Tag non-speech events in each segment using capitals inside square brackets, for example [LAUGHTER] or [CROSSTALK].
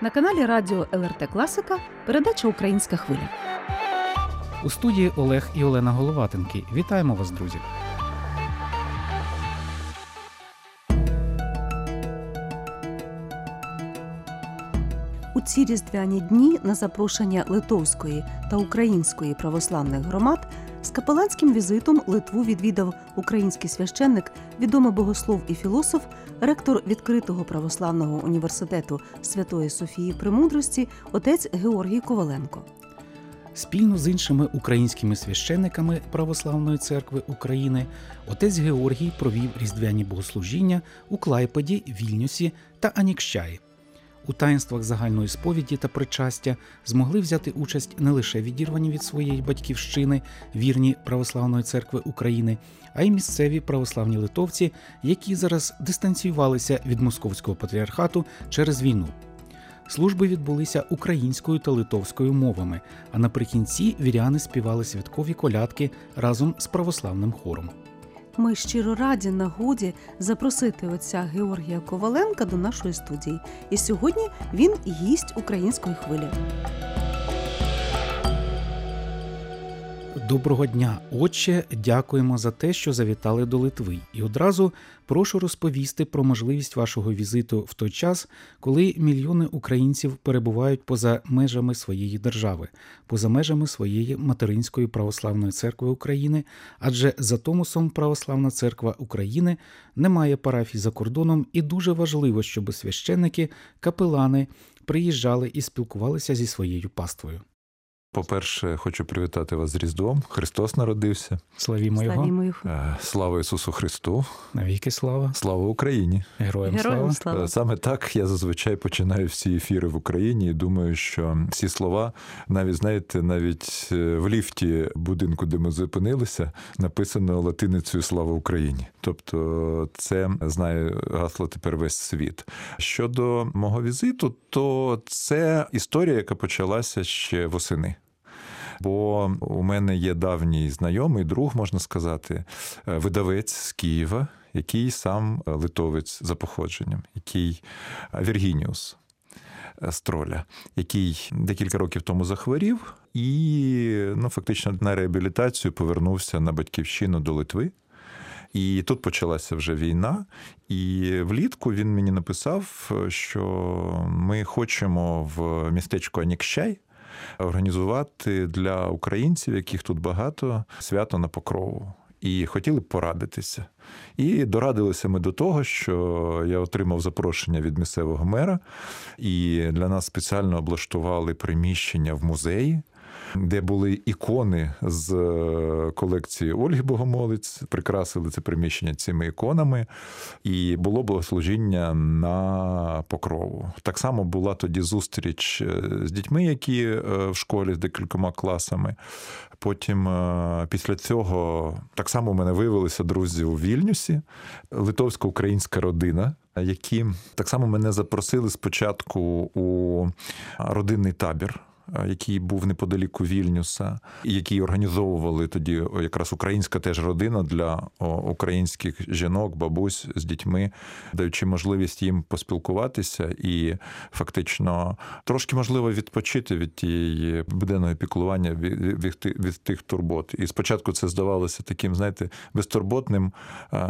На каналі Радіо ЛРТ Класика передача Українська хвиля. У студії Олег і Олена Головатенки. Вітаємо вас, друзі! У ці різдвяні дні на запрошення литовської та української православних громад з капеланським візитом Литву відвідав український священник, відомий богослов і філософ, ректор відкритого православного університету Святої Софії Премудрості, отець Георгій Коваленко. Спільно з іншими українськими священниками Православної церкви України отець Георгій провів різдвяні богослужіння у Клайпеді, Вільнюсі та Анікщаї. У таїнствах загальної сповіді та причастя змогли взяти участь не лише відірвані від своєї батьківщини вірні Православної церкви України, а й місцеві православні литовці, які зараз дистанціювалися від московського патріархату через війну. Служби відбулися українською та литовською мовами, а наприкінці віряни співали святкові колядки разом з православним хором. Ми щиро раді нагоді запросити отця Георгія Коваленка до нашої студії. І сьогодні він гість української хвилі. Доброго дня, отче. Дякуємо за те, що завітали до Литви. І одразу прошу розповісти про можливість вашого візиту в той час, коли мільйони українців перебувають поза межами своєї держави, поза межами своєї материнської православної церкви України, адже за Томосом Православна церква України не має парафій за кордоном, і дуже важливо, щоб священники, капелани приїжджали і спілкувалися зі своєю паствою. По-перше, хочу привітати вас з Різдвом. Христос народився. Славімо його. Е, Слава Ісусу Христу! навіки слава, Слава Україні! героям, Героям слава. слава. Е, Саме так я зазвичай починаю всі ефіри в Україні і думаю, що ці слова, навіть знаєте, навіть е, в ліфті будинку, де ми зупинилися, написано латиницею Слава Україні. Тобто, це знає гасло тепер весь світ. Щодо мого візиту, то це історія, яка почалася ще восени. Бо у мене є давній знайомий, друг, можна сказати, е, видавець з Києва, який сам е, литовець за походженням, який е, Віргініус Строля, який декілька років тому захворів і ну, фактично на реабілітацію повернувся на батьківщину до Литви. І тут почалася вже війна, і влітку він мені написав, що ми хочемо в містечку Анікщай організувати для українців, яких тут багато, свято на покрову. І хотіли б порадитися. І дорадилися ми до того, що я отримав запрошення від місцевого мера, і для нас спеціально облаштували приміщення в музеї, де були ікони з е, колекції Ольги Богомолець, прикрасили це приміщення цими іконами, і було богослужіння на покрову. Так само була тоді зустріч е, з дітьми, які е, в школі з декількома класами. Потім після цього так само у мене виявилися друзі у Вільнюсі, литовсько-українська родина. Які так само мене запросили спочатку у родинний табір який був неподаліку Вільнюса, і який організовували тоді якраз українська теж родина для українських жінок, бабусь з дітьми, даючи можливість їм поспілкуватися і фактично трошки можливо відпочити від тієї буденного піклування від, від, від тих турбот. І спочатку це здавалося таким, знаєте, безтурботним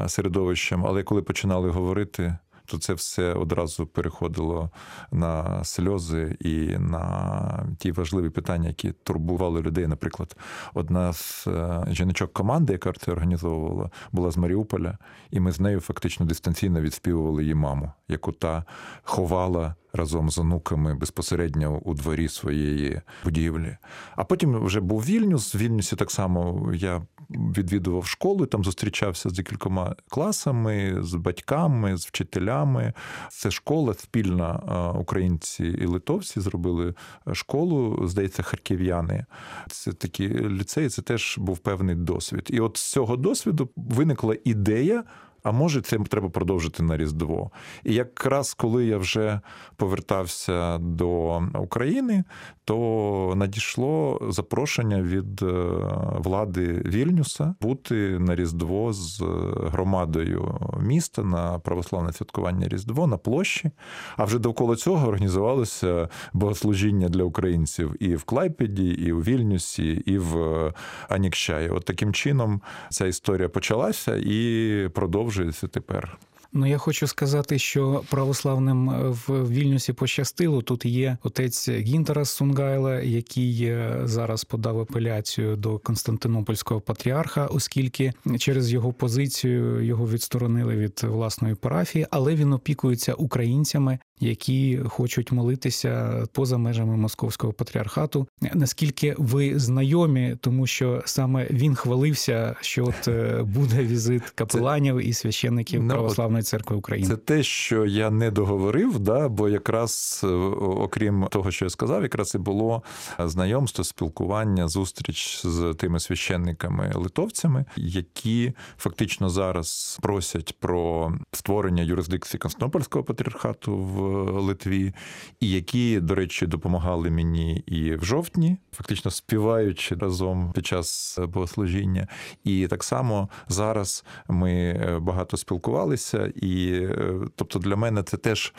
середовищем, але коли починали говорити то це все одразу переходило на сльози і на ті важливі питання, які турбували людей. Наприклад, одна з е, жіночок команди, яка це організовувала, була з Маріуполя, і ми з нею фактично дистанційно відспівували її маму, яку та ховала. Разом з онуками безпосередньо у дворі своєї будівлі. А потім вже був Вільнюс. В Вільнюсі так само я відвідував школу, там зустрічався з декількома класами, з батьками, з вчителями. Це школа спільна українці і литовці зробили школу, здається, харків'яни. Це такі ліцеї, це теж був певний досвід. І от з цього досвіду виникла ідея А може, це треба продовжити на Різдво. І якраз коли я вже повертався до України, то надійшло запрошення від е, влади Вільнюса бути на Різдво з громадою міста на православне святкування Різдво на площі. А вже довкола цього організувалося богослужіння для українців і в Клайпеді, і у Вільнюсі, і в Анікщаї. От таким чином ця історія почалася і продовжується тепер. Ну, я хочу сказати, що православним в Вільнюсі пощастило. Тут є отець Гінтера Сунгайла, який е, зараз подав апеляцію до Константинопольського патріарха, оскільки через його позицію його відсторонили від власної парафії, але він опікується українцями, які хочуть молитися поза межами московського патріархату. Наскільки ви знайомі, тому що саме він хвалився, що от е, буде візит капеланів і священників Ну, православної церкви України. Це те, що я не договорив, да, бо якраз е, окрім того, що я сказав, якраз і було знайомство, спілкування, зустріч з тими священниками литовцями, які фактично зараз просять про створення юрисдикції Константинопольського патріархату в Литві, і які, до речі, допомагали мені і в жовтні, фактично співаючи разом під час богослужіння. І так само зараз ми е, багато спілкувалися, і е, тобто для мене це теж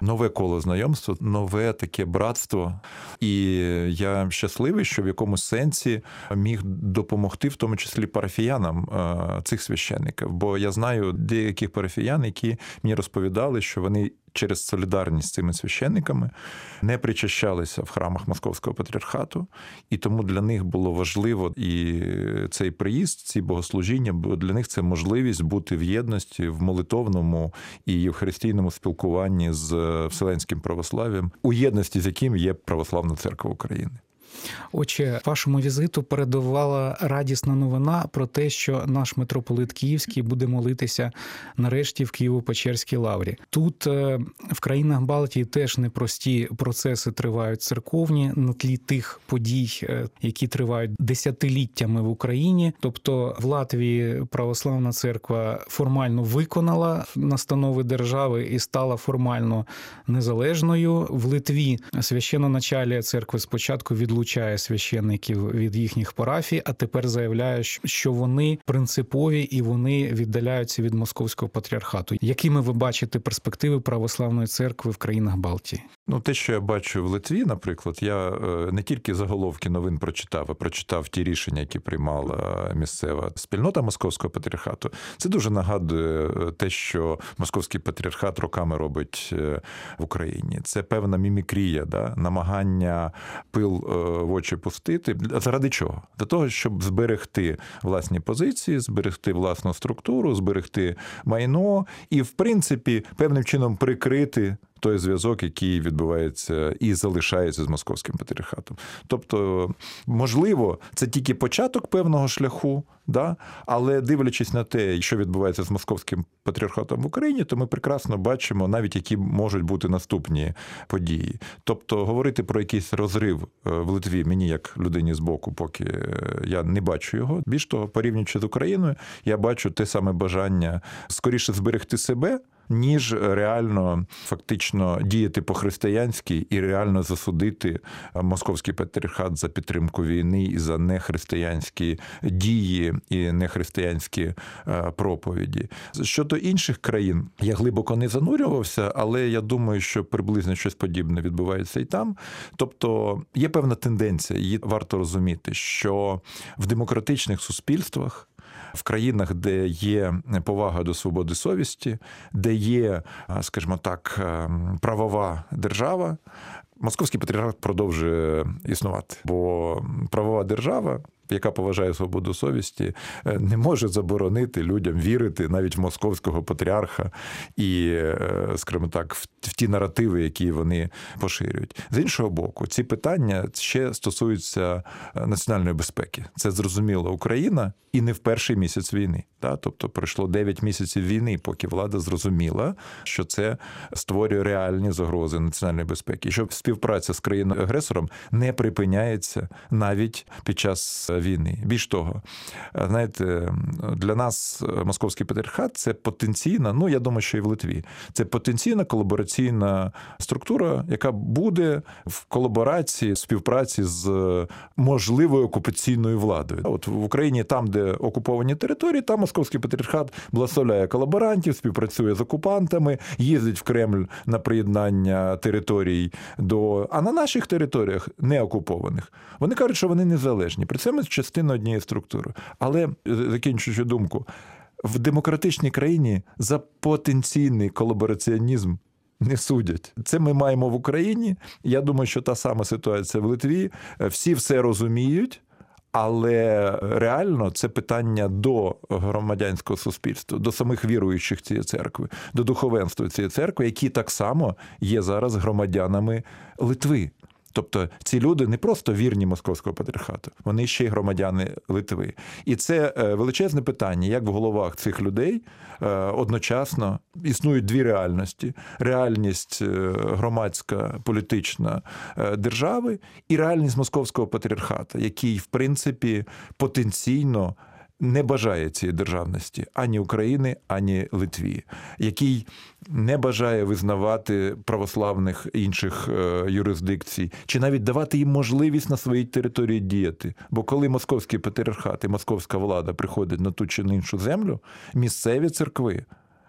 нове коло знайомства, нове таке братство. І я щасливий, що в якомусь сенсі міг допомогти, в тому числі парафіянам е, цих священників. Бо я знаю деяких парафіян, які мені розповідали, що вони. Через солідарність з цими священниками не причащалися в храмах Московського патріархату, і тому для них було важливо і цей приїзд, ці богослужіння, бо для них це можливість бути в єдності в молитовному і євхаристійному спілкуванні з вселенським православ'ям, у єдності з яким є Православна церква України. Отже, вашому візиту передавала радісна новина про те, що наш митрополит Київський буде молитися нарешті в Києво-Печерській лаврі. Тут е, в країнах Балтії теж непрості процеси тривають церковні на тлі тих подій, е, які тривають десятиліттями в Україні. Тобто в Латвії православна церква формально виконала настанови держави і стала формально незалежною. В Литві священноначалія церкви спочатку відлучає священників від їхніх парафій, а тепер заявляє, що вони принципові і вони віддаляються від московського патріархату. Якими ви бачите перспективи православної церкви в країнах Балтії? Ну, те, що я бачу в Литві, наприклад, я е, не тільки заголовки новин прочитав, а прочитав ті рішення, які приймала місцева спільнота московського патріархату. Це дуже нагадує е, те, що московський патріархат роками робить е, в Україні. Це певна мімікрія, да? намагання пил в очі пустити. Заради чого? Для того, щоб зберегти власні позиції, зберегти власну структуру, зберегти майно і, в принципі, певним чином прикрити. Той зв'язок, який відбувається і залишається з московським патріархатом. Тобто, можливо, це тільки початок певного шляху, да? але дивлячись на те, що відбувається з московським патріархатом в Україні, то ми прекрасно бачимо навіть які можуть бути наступні події. Тобто, говорити про якийсь розрив в Литві мені, як людині з боку, поки я не бачу його. Більш того, порівнюючи з Україною, я бачу те саме бажання скоріше зберегти себе ніж реально фактично діяти по-християнськи і реально засудити московський патріархат за підтримку війни і за нехристиянські дії і нехристиянські проповіді. Щодо інших країн я глибоко не занурювався, але я думаю, що приблизно щось подібне відбувається і там. Тобто є певна тенденція, її варто розуміти, що в демократичних суспільствах в країнах, де є повага до свободи совісті, де є, скажімо так, правова держава. Московський патріархат продовжує існувати, бо правова держава яка поважає свободу совісті, е, не може заборонити людям вірити навіть в московського патріарха і, е, скажімо так, в ті наративи, які вони поширюють. З іншого боку, ці питання ще стосуються е, національної безпеки. Це зрозуміла Україна і не в перший місяць війни. Та Тобто пройшло 9 місяців війни, поки влада зрозуміла, що це створює реальні загрози національної безпеки, що співпраця з країною агресором не припиняється навіть під час війни. Більш того, е, знаєте, для нас е, московський патріархат це потенційна, ну я думаю, що і в Литві. Це потенційна колабораційна структура, яка буде в колаборації, співпраці з можливою окупаційною владою. От в Україні, там, де окуповані території, там московський патріархат благословляє колаборантів, співпрацює з окупантами, їздить в Кремль на приєднання територій до. А на наших територіях не окупованих. Вони кажуть, що вони незалежні. При цьому частина однієї структури. Але е, закінчуючи думку, в демократичній країні за потенційний колабораціонізм. Не судять. Це ми маємо в Україні. Я думаю, що та сама ситуація в Литві. Всі все розуміють, але реально це питання до громадянського суспільства, до самих віруючих цієї церкви, до духовенства цієї церкви, які так само є зараз громадянами Литви. Тобто ці люди не просто вірні московського патріархату, вони ще й громадяни Литви. І це е, величезне питання, як в головах цих людей е, одночасно існують дві реальності: реальність е, громадська політична держави і реальність московського патріархата, який, в принципі, потенційно не бажає цієї державності ані України, ані Литві, який не бажає визнавати православних інших е, юрисдикцій, чи навіть давати їм можливість на своїй території діяти. Бо коли московський патріархат і московська влада приходить на ту чи на іншу землю, місцеві церкви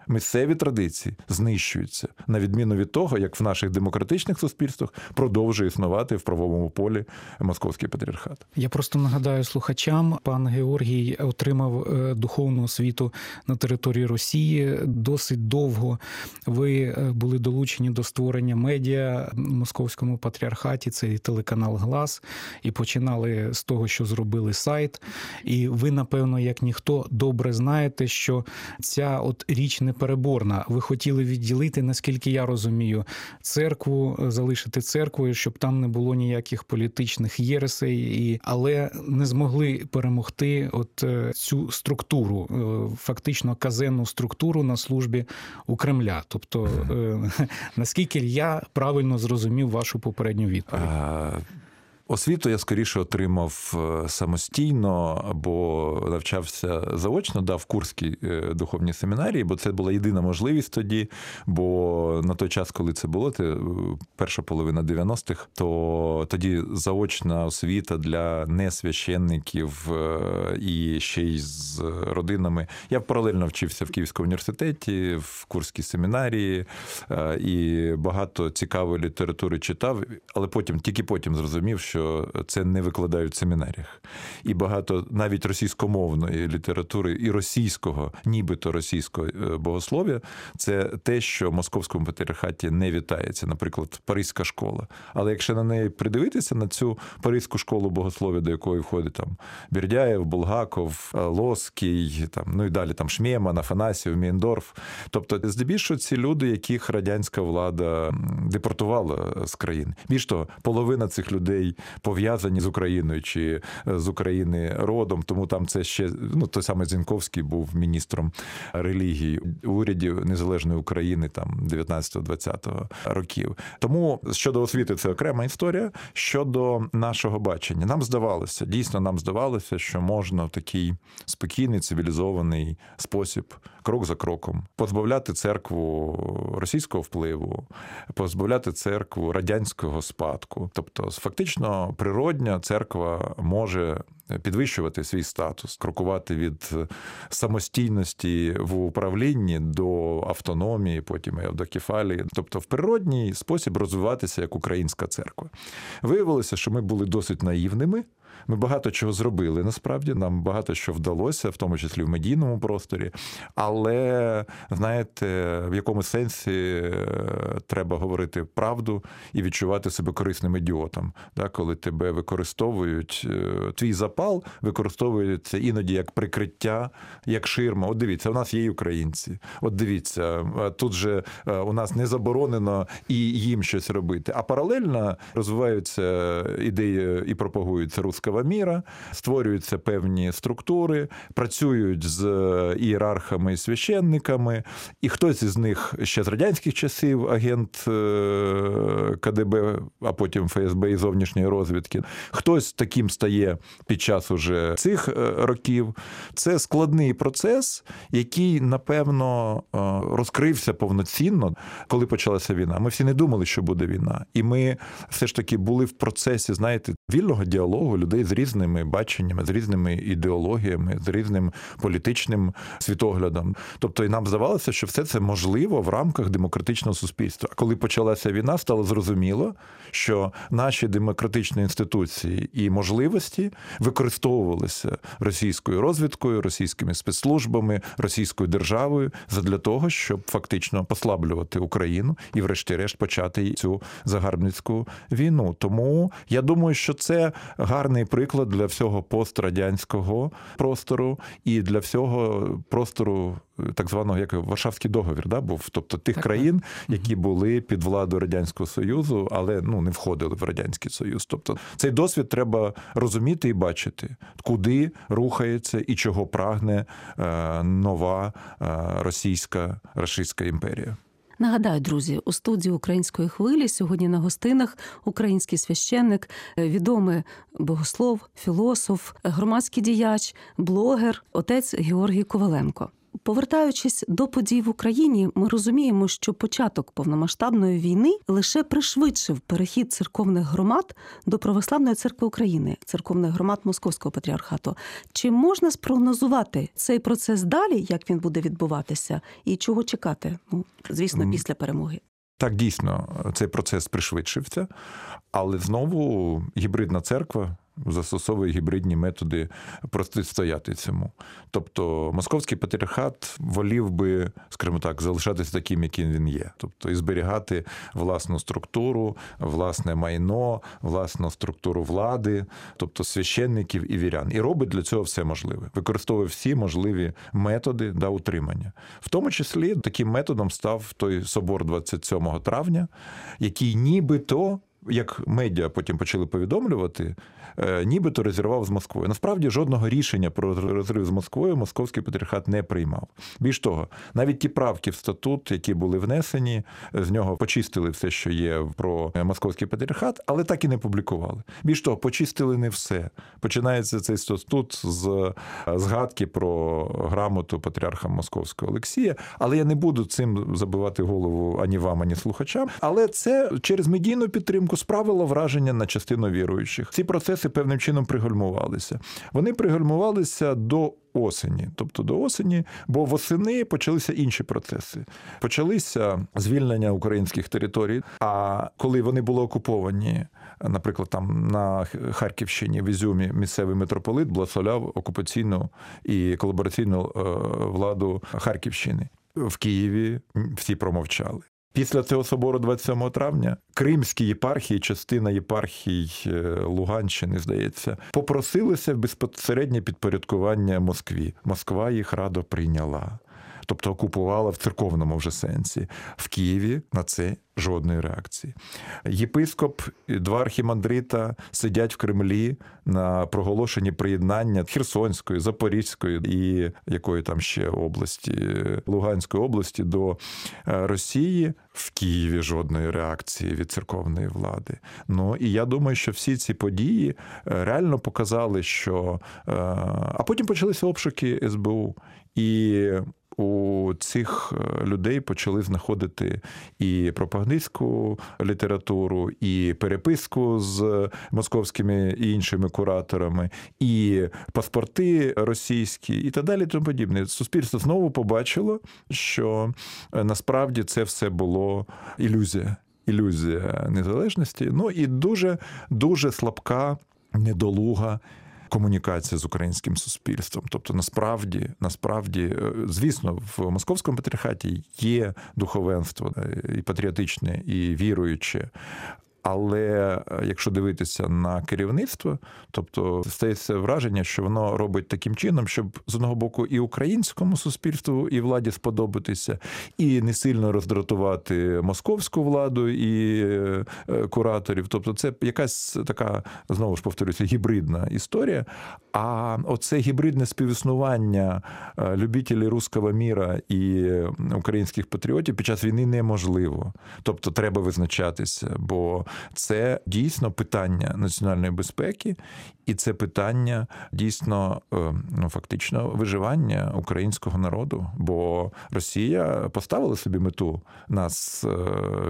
місцеві традиції знищуються, на відміну від того, як в наших демократичних суспільствах продовжує існувати в правовому полі московський патріархат. Я просто нагадаю слухачам, пан Георгій отримав е, духовну освіту на території Росії. Досить довго ви е, були долучені до створення медіа в московському патріархаті. Це телеканал Глас, і починали з того, що зробили сайт. І ви, напевно, як ніхто добре знаєте, що ця от річ не непереборна. Ви хотіли відділити, наскільки я розумію, церкву, е, залишити церквою, щоб там не було ніяких політичних єресей, і але не змогли перемогти от е, цю структуру, е, фактично казенну структуру на службі у Кремля. Тобто, [LAUGHS] наскільки я правильно зрозумів вашу попередню відповідь. Освіту я скоріше отримав е, самостійно або навчався заочно, да, в Курській е, духовній семінарії, бо це була єдина можливість тоді. Бо на той час, коли це було, це е, перша половина 90-х, то тоді заочна освіта для несвященників і ще й з родинами. Я паралельно вчився в Київському університеті, в Курській семінарії і багато цікавої літератури читав, але потім тільки потім зрозумів, що що це не викладають в семінаріях. І багато навіть російськомовної літератури і російського, нібито російського е, богослов'я, це те, що в московському патріархаті не вітається, наприклад, Паризька школа. Але якщо на неї придивитися на цю Паризьку школу богослов'я, до якої входить там Бердяєв, Булгаков, е, Лоский, там ну і далі там Шмєман, Афанасів, Мєндорф. Тобто, здебільшого ці люди, яких радянська влада депортувала з країни. Більш того, половина цих людей пов'язані з Україною чи е, з України родом. Тому там це ще ну той самий Зінковський був міністром релігії урядів незалежної України там 19-20 років. Тому щодо освіти, це окрема історія. Щодо нашого бачення, нам здавалося, дійсно нам здавалося, що можна в такий спокійний цивілізований спосіб, крок за кроком, позбавляти церкву російського впливу, позбавляти церкву радянського спадку, тобто фактично природня церква може підвищувати свій статус, крокувати від самостійності в управлінні до автономії, потім і тобто в природній спосіб розвиватися як українська церква. Виявилося, що ми були досить наївними. Ми багато чого зробили насправді. Нам багато що вдалося, в тому числі в медійному просторі. Але знаєте, в якому сенсі е, треба говорити правду і відчувати себе корисним ідіотом, коли тебе використовують, е, твій запал використовується іноді як прикриття, як ширма. От дивіться, у нас є українці. От дивіться, е, тут же у нас не заборонено і їм щось робити. А паралельно розвиваються ідеї і пропагуються руска російського міра, створюються певні структури, працюють з е, ієрархами і священниками, і хтось із них ще з радянських часів, агент е, КДБ, а потім ФСБ і зовнішньої розвідки, хтось таким стає під час уже цих е, років. Це складний процес, який напевно розкрився повноцінно, коли почалася війна. Ми всі не думали, що буде війна, і ми все ж таки були в процесі, знаєте, вільного діалогу людей з різними баченнями, з різними ідеологіями, з різним політичним світоглядом. Тобто, і нам здавалося, що все це можливо в рамках демократичного суспільства. А коли почалася війна, стало зрозуміло, що наші демократичні інституції і можливості використовувалися російською розвідкою, російськими спецслужбами, російською державою задля того, щоб фактично послаблювати Україну і, врешті-решт, почати цю загарбницьку війну. Тому я думаю, що це гарний приклад для всього пострадянського простору і для всього простору так званого як Варшавський договір, да, був, тобто тих Так, країн, які були під владою радянського союзу, але ну не входили в радянський союз. Тобто цей досвід треба розуміти і бачити, куди рухається і чого прагне е, нова е, російська рашистська імперія. Нагадаю, друзі, у студії української хвилі сьогодні на гостинах український священник, е, відомий богослов, філософ, громадський діяч, блогер, отець Георгій Коваленко. Повертаючись до подій в Україні, ми розуміємо, що початок повномасштабної війни лише пришвидшив перехід церковних громад до православної церкви України, церковних громад Московського патріархату. Чи можна спрогнозувати цей процес далі, як він буде відбуватися, і чого чекати? Ну звісно, після перемоги. Так, дійсно, цей процес пришвидшився, але знову гібридна церква застосовує гібридні методи протистояти цьому. Тобто московський патріархат волів би, скажімо так, залишатися таким, яким він є, тобто і зберігати власну структуру, власне майно, власну структуру влади, тобто священників і вірян, і робить для цього все можливе, використовує всі можливі методи да, утримання. В тому числі таким методом став той собор 27 травня, який нібито. Як медіа потім почали повідомлювати, нібито розірвав з Москвою. Насправді жодного рішення про розрив з Москвою московський патріархат не приймав. Більш того, навіть ті правки в статут, які були внесені, з нього почистили все, що є про московський патріархат, але так і не публікували. Більш того, почистили не все. Починається цей статут з згадки про грамоту патріарха Московського Олексія. Але я не буду цим забивати голову ані вам, ані слухачам. Але це через медійну підтримку справило враження на частину віруючих. Ці процеси певним чином пригальмувалися. Вони пригальмувалися до осені, тобто до осені, бо восени почалися інші процеси. Почалися звільнення українських територій. А коли вони були окуповані, наприклад, там на Харківщині в Ізюмі місцевий митрополит благословляв окупаційну і колабораційну е, владу Харківщини. В Києві всі промовчали. Після цього собору 27 травня кримські єпархії, частина єпархій е, Луганщини, здається, попросилися в безпосереднє підпорядкування Москві. Москва їх радо прийняла. Тобто окупувала в церковному вже сенсі. В Києві на це жодної реакції. Єпископ, два архімандрита сидять в Кремлі на проголошенні приєднання Херсонської, Запорізької і якої там ще області, Луганської області до е, Росії. В Києві жодної реакції від церковної влади. Ну і я думаю, що всі ці події е, реально показали, що е, а потім почалися обшуки СБУ і. У цих людей почали знаходити і пропагандистську літературу, і переписку з московськими і іншими кураторами, і паспорти російські, і так далі. Тому подібне. Суспільство знову побачило, що насправді це все було ілюзія. Ілюзія незалежності. Ну і дуже дуже слабка, недолуга комунікація з українським суспільством. Тобто, насправді, насправді, звісно, в московському патріархаті є духовенство і патріотичне, і віруюче. Але якщо дивитися на керівництво, тобто стається враження, що воно робить таким чином, щоб з одного боку і українському суспільству, і владі сподобатися, і не сильно роздратувати московську владу і кураторів. Тобто, це якась така знову ж повторюся, гібридна історія. А оце гібридне співіснування любителів руского міра і українських патріотів під час війни неможливо. Тобто, треба визначатися, бо це дійсно питання національної безпеки, і це питання дійсно е, ну фактично виживання українського народу. Бо Росія поставила собі мету нас е,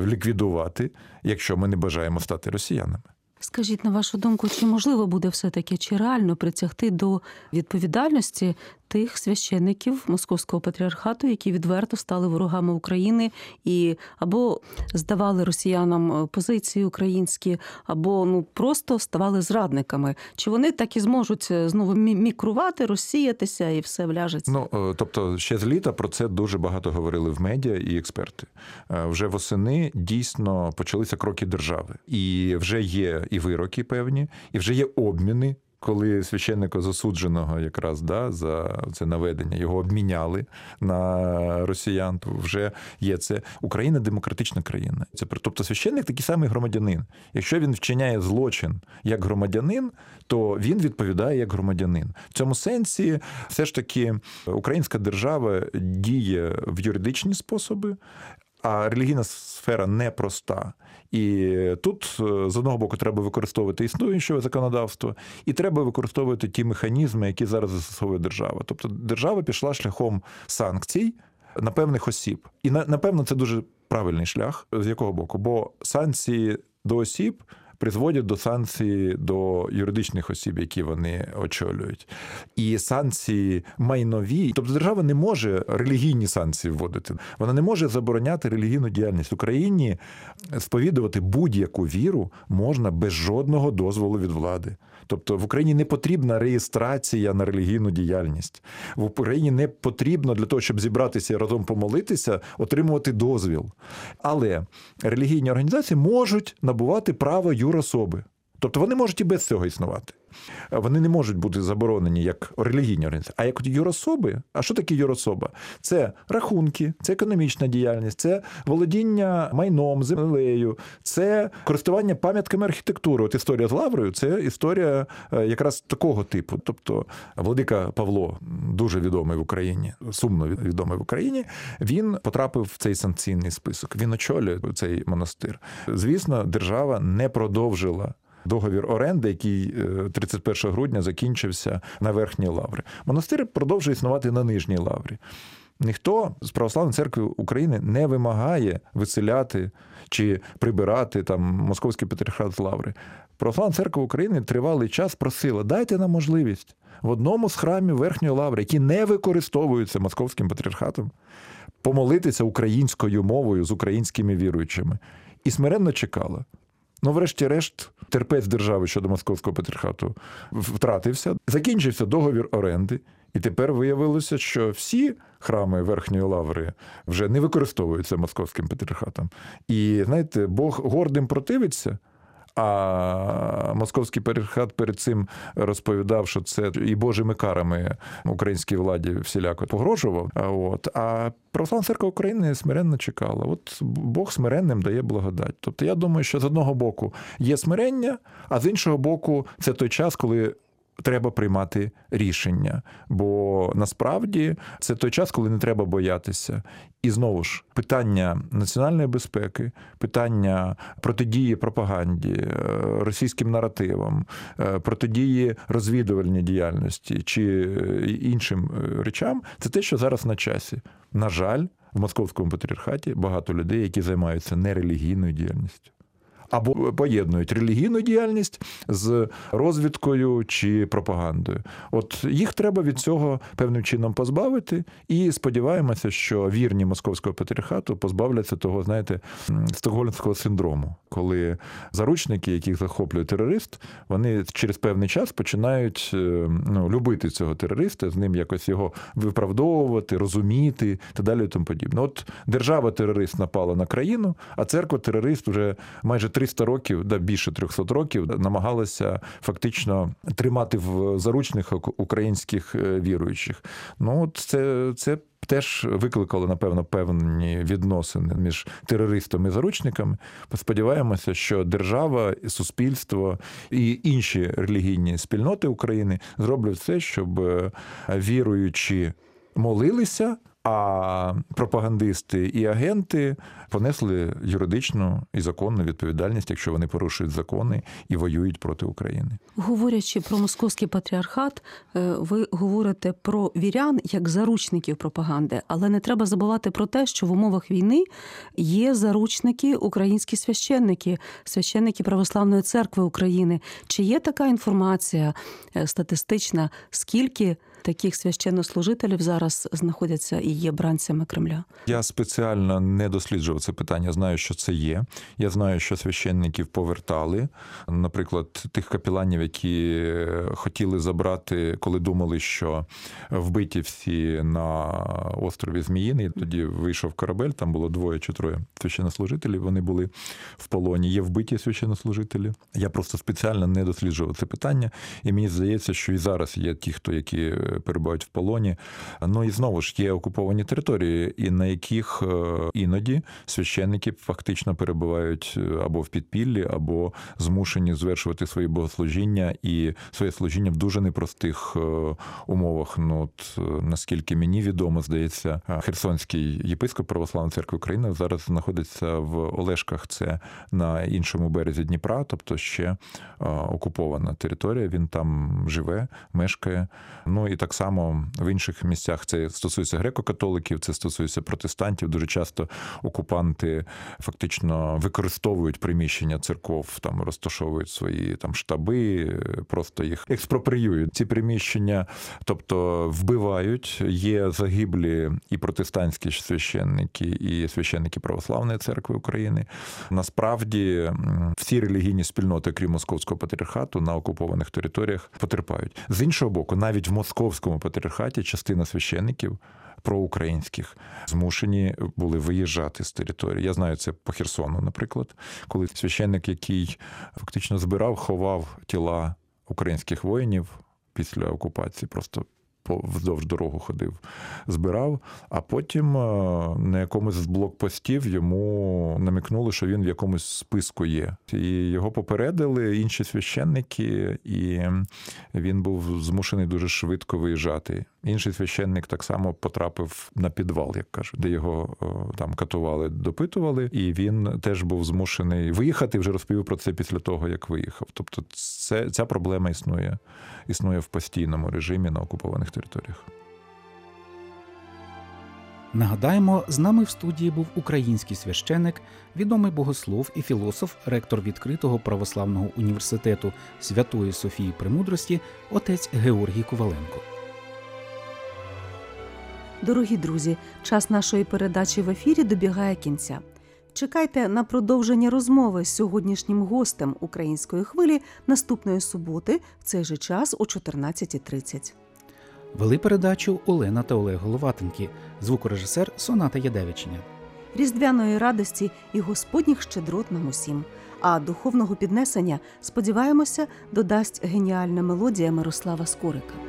ліквідувати, якщо ми не бажаємо стати росіянами. Скажіть, на вашу думку, чи можливо буде все-таки чи реально притягти до відповідальності тих священників московського патріархату, які відверто стали ворогами України і або здавали росіянам е, позиції українські, або ну просто ставали зрадниками? Чи вони так і зможуть е, знову мі- мікрувати, розсіятися і все вляжеться? Ну е, тобто, ще з літа про це дуже багато говорили в медіа і експерти. Вже восени дійсно почалися кроки держави, і вже є і вироки певні, і вже є обміни. Коли священника засудженого якраз да, за це наведення його обміняли на росіян, то вже є це Україна демократична країна. Це тобто священник такий самий громадянин. Якщо він вчиняє злочин як громадянин, то він відповідає як громадянин. В цьому сенсі все ж таки українська держава діє в юридичні способи. А релігійна сфера непроста. І тут е, з одного боку треба використовувати існуюче законодавство, і треба використовувати ті механізми, які зараз застосовує держава. Тобто держава пішла шляхом санкцій на певних осіб. І на- напевно це дуже правильний шлях. З якого боку? Бо санкції до осіб. Призводять до санкцій до юридичних осіб, які вони очолюють, і санкції майнові. Тобто держава не може релігійні санкції вводити. Вона не може забороняти релігійну діяльність в Україні. Сповідувати будь-яку віру можна без жодного дозволу від влади. Тобто в Україні не потрібна реєстрація на релігійну діяльність. В Україні не потрібно для того, щоб зібратися і разом помолитися, отримувати дозвіл. Але релігійні організації можуть набувати право юрособи. Тобто вони можуть і без цього існувати. Вони не можуть бути заборонені як релігійні організації. А як юрособи, а що таке юрособа? Це рахунки, це економічна діяльність, це володіння майном, землею, це користування пам'ятками архітектури. От історія з Лаврою це історія е, якраз такого типу. Тобто, владика Павло, дуже відомий в Україні, сумно відомий в Україні, він потрапив в цей санкційний список. Він очолює цей монастир. Звісно, держава не продовжила. Договір оренди, який е, 31 грудня закінчився на верхній лаврі. Монастир продовжує існувати на нижній лаврі. Ніхто з православної церкви України не вимагає виселяти чи прибирати там московський патріархат з лаври. Православна церква України тривалий час просила: дайте нам можливість в одному з храмів верхньої лаври, які не використовуються московським патріархатом, помолитися українською мовою з українськими віруючими. І смиренно чекала. Ну, врешті-решт, терпець держави щодо московського патріархату втратився. Закінчився договір оренди, і тепер виявилося, що всі храми Верхньої Лаври вже не використовуються московським патріархатом. І знаєте, Бог гордим противиться. А московський перехат перед цим розповідав, що це і божими карами українській владі всіляко погрожував. От а православна церква України смиренно чекала. От Бог смиренним дає благодать. Тобто, я думаю, що з одного боку є смирення, а з іншого боку, це той час, коли. Треба приймати рішення, бо насправді це той час, коли не треба боятися. І знову ж питання національної безпеки, питання протидії пропаганді, е, російським наративам, е, протидії розвідувальній діяльності чи е, іншим речам це те, що зараз на часі. На жаль, в московському патріархаті багато людей, які займаються нерелігійною діяльністю. Або поєднують релігійну діяльність з розвідкою чи пропагандою. От їх треба від цього певним чином позбавити, і сподіваємося, що вірні московського патріархату позбавляться того, знаєте, стокгольмського синдрому, коли заручники, яких захоплює терорист, вони через певний час починають е, ну, любити цього терориста, з ним якось його виправдовувати, розуміти та далі тому подібне. От держава-терорист напала на країну, а церква-терорист вже майже 300 років, да більше 300 років, намагалася фактично тримати в заручних українських е, віруючих. Ну, це, це теж викликало, напевно, певні відносини між терористами і заручниками. Сподіваємося, що держава, суспільство і інші релігійні спільноти України зроблять все, щоб е, віруючі молилися А пропагандисти і агенти понесли юридичну і законну відповідальність, якщо вони порушують закони і воюють проти України. Говорячи про московський патріархат, е, ви говорите про вірян як заручників пропаганди, але не треба забувати про те, що в умовах війни є заручники українські священники, священники Православної церкви України. Чи є така інформація е, статистична, скільки таких священнослужителів зараз знаходяться і є бранцями Кремля? Я спеціально не досліджував це питання. Знаю, що це є. Я знаю, що священників повертали. Наприклад, тих капіланів, які хотіли забрати, коли думали, що вбиті всі на острові Зміїний. Тоді вийшов корабель, там було двоє чи троє священнослужителів. Вони були в полоні. Є вбиті священнослужителі. Я просто спеціально не досліджував це питання, і мені здається, що і зараз є ті, хто які перебувають в полоні. Ну і знову ж є окуповані території, і на яких е, іноді священники фактично перебувають е, або в підпіллі, або змушені звершувати свої богослужіння і своє служіння в дуже непростих е, умовах. Ну от наскільки мені відомо, здається, Херсонський єпископ Православної церкви України зараз знаходиться в Олешках. Це на іншому березі Дніпра, тобто ще окупована територія. Він там живе, мешкає. Ну і так само в інших місцях це стосується греко-католиків, це стосується протестантів. Дуже часто окупанти фактично використовують приміщення церков, там розташовують свої там штаби, просто їх експроприюють. Ці приміщення, тобто вбивають. Є загиблі і протестантські священники, і священники Православної церкви України. Насправді всі релігійні спільноти, крім московського патріархату, на окупованих територіях потерпають з іншого боку, навіть в московському патріархаті частина священників проукраїнських змушені були виїжджати з території. Я знаю це по Херсону, наприклад, коли священник, який фактично збирав, ховав тіла українських воїнів після окупації, просто вздовж дорогу ходив, збирав, а потім на якомусь з блокпостів йому намікнули, що він в якомусь списку є. І його попередили інші священники, і він був змушений дуже швидко виїжджати. Інший священник так само потрапив на підвал, як кажуть, де його там катували, допитували, і він теж був змушений виїхати. Вже розповів про це після того, як виїхав. Тобто, це ця проблема існує, існує в постійному режимі на окупованих територіях. Нагадаємо, з нами в студії був український священик, відомий богослов і філософ, ректор відкритого православного університету Святої Софії Премудрості, отець Георгій Коваленко. Дорогі друзі, час нашої передачі в ефірі добігає кінця. Чекайте на продовження розмови з сьогоднішнім гостем української хвилі наступної суботи в цей же час о 14.30. Вели передачу Олена та Олег Головатенки, звукорежисер Соната Ядевичня. Різдвяної радості і господніх щедрот нам усім. А духовного піднесення, сподіваємося, додасть геніальна мелодія Мирослава Скорика.